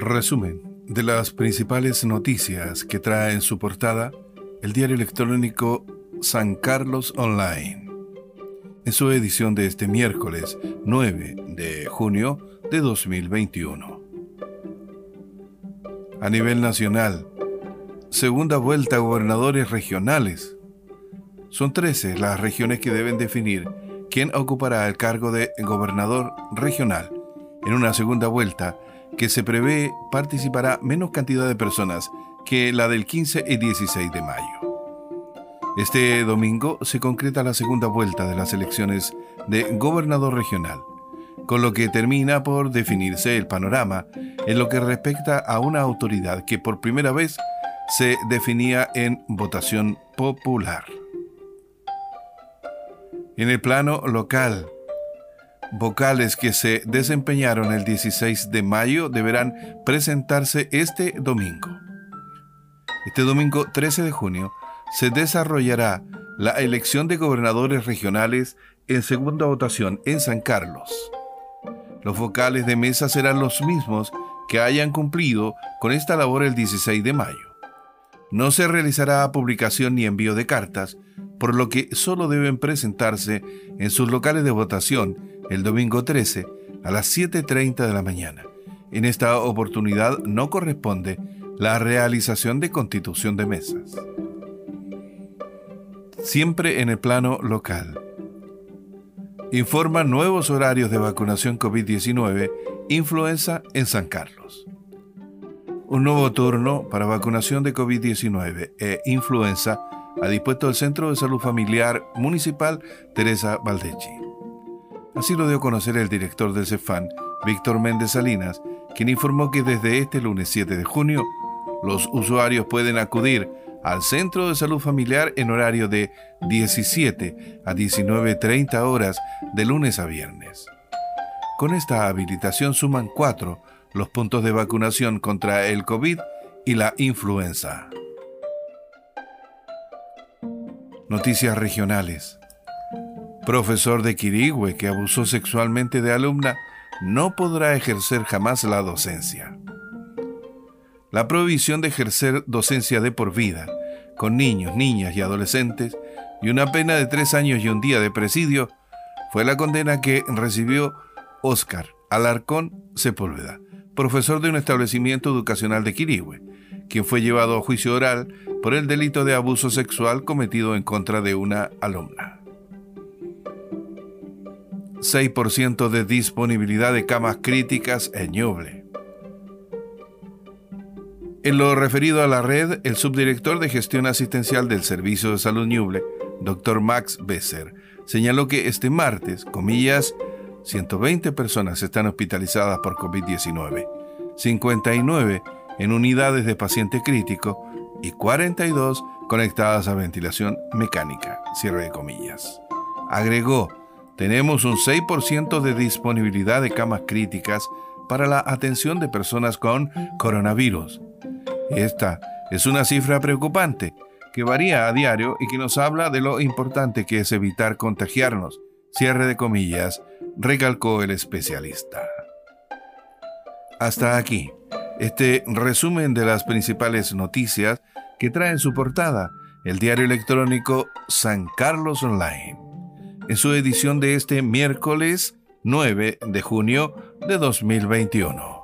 Resumen de las principales noticias que trae en su portada el diario electrónico San Carlos Online, en su edición de este miércoles 9 de junio de 2021. A nivel nacional, segunda vuelta a gobernadores regionales. Son 13 las regiones que deben definir quién ocupará el cargo de gobernador regional en una segunda vuelta que se prevé participará menos cantidad de personas que la del 15 y 16 de mayo. Este domingo se concreta la segunda vuelta de las elecciones de gobernador regional, con lo que termina por definirse el panorama en lo que respecta a una autoridad que por primera vez se definía en votación popular. En el plano local, vocales que se desempeñaron el 16 de mayo deberán presentarse este domingo. Este domingo 13 de junio se desarrollará la elección de gobernadores regionales en segunda votación en San Carlos. Los vocales de mesa serán los mismos que hayan cumplido con esta labor el 16 de mayo. No se realizará publicación ni envío de cartas, por lo que solo deben presentarse en sus locales de votación el domingo 13 a las 7.30 de la mañana. En esta oportunidad no corresponde la realización de constitución de mesas. Siempre en el plano local. Informa nuevos horarios de vacunación COVID-19, influenza en San Carlos. Un nuevo turno para vacunación de COVID-19 e influenza ha dispuesto el Centro de Salud Familiar Municipal Teresa Valdechi. Así lo dio a conocer el director del CEFAN, Víctor Méndez Salinas, quien informó que desde este lunes 7 de junio, los usuarios pueden acudir al Centro de Salud Familiar en horario de 17 a 19.30 horas de lunes a viernes. Con esta habilitación suman cuatro los puntos de vacunación contra el COVID y la influenza. Noticias regionales. Profesor de Quirigüe que abusó sexualmente de alumna no podrá ejercer jamás la docencia. La prohibición de ejercer docencia de por vida con niños, niñas y adolescentes y una pena de tres años y un día de presidio fue la condena que recibió Óscar Alarcón Sepúlveda, profesor de un establecimiento educacional de Quirigüe, quien fue llevado a juicio oral por el delito de abuso sexual cometido en contra de una alumna. 6% de disponibilidad de camas críticas en Ñuble. En lo referido a la red, el subdirector de gestión asistencial del Servicio de Salud Ñuble, Dr. Max Besser, señaló que este martes, comillas, 120 personas están hospitalizadas por COVID-19, 59 en unidades de paciente crítico y 42 conectadas a ventilación mecánica, cierre de comillas. Agregó tenemos un 6% de disponibilidad de camas críticas para la atención de personas con coronavirus. Esta es una cifra preocupante que varía a diario y que nos habla de lo importante que es evitar contagiarnos. Cierre de comillas, recalcó el especialista. Hasta aquí, este resumen de las principales noticias que trae en su portada el diario electrónico San Carlos Online en su edición de este miércoles 9 de junio de 2021.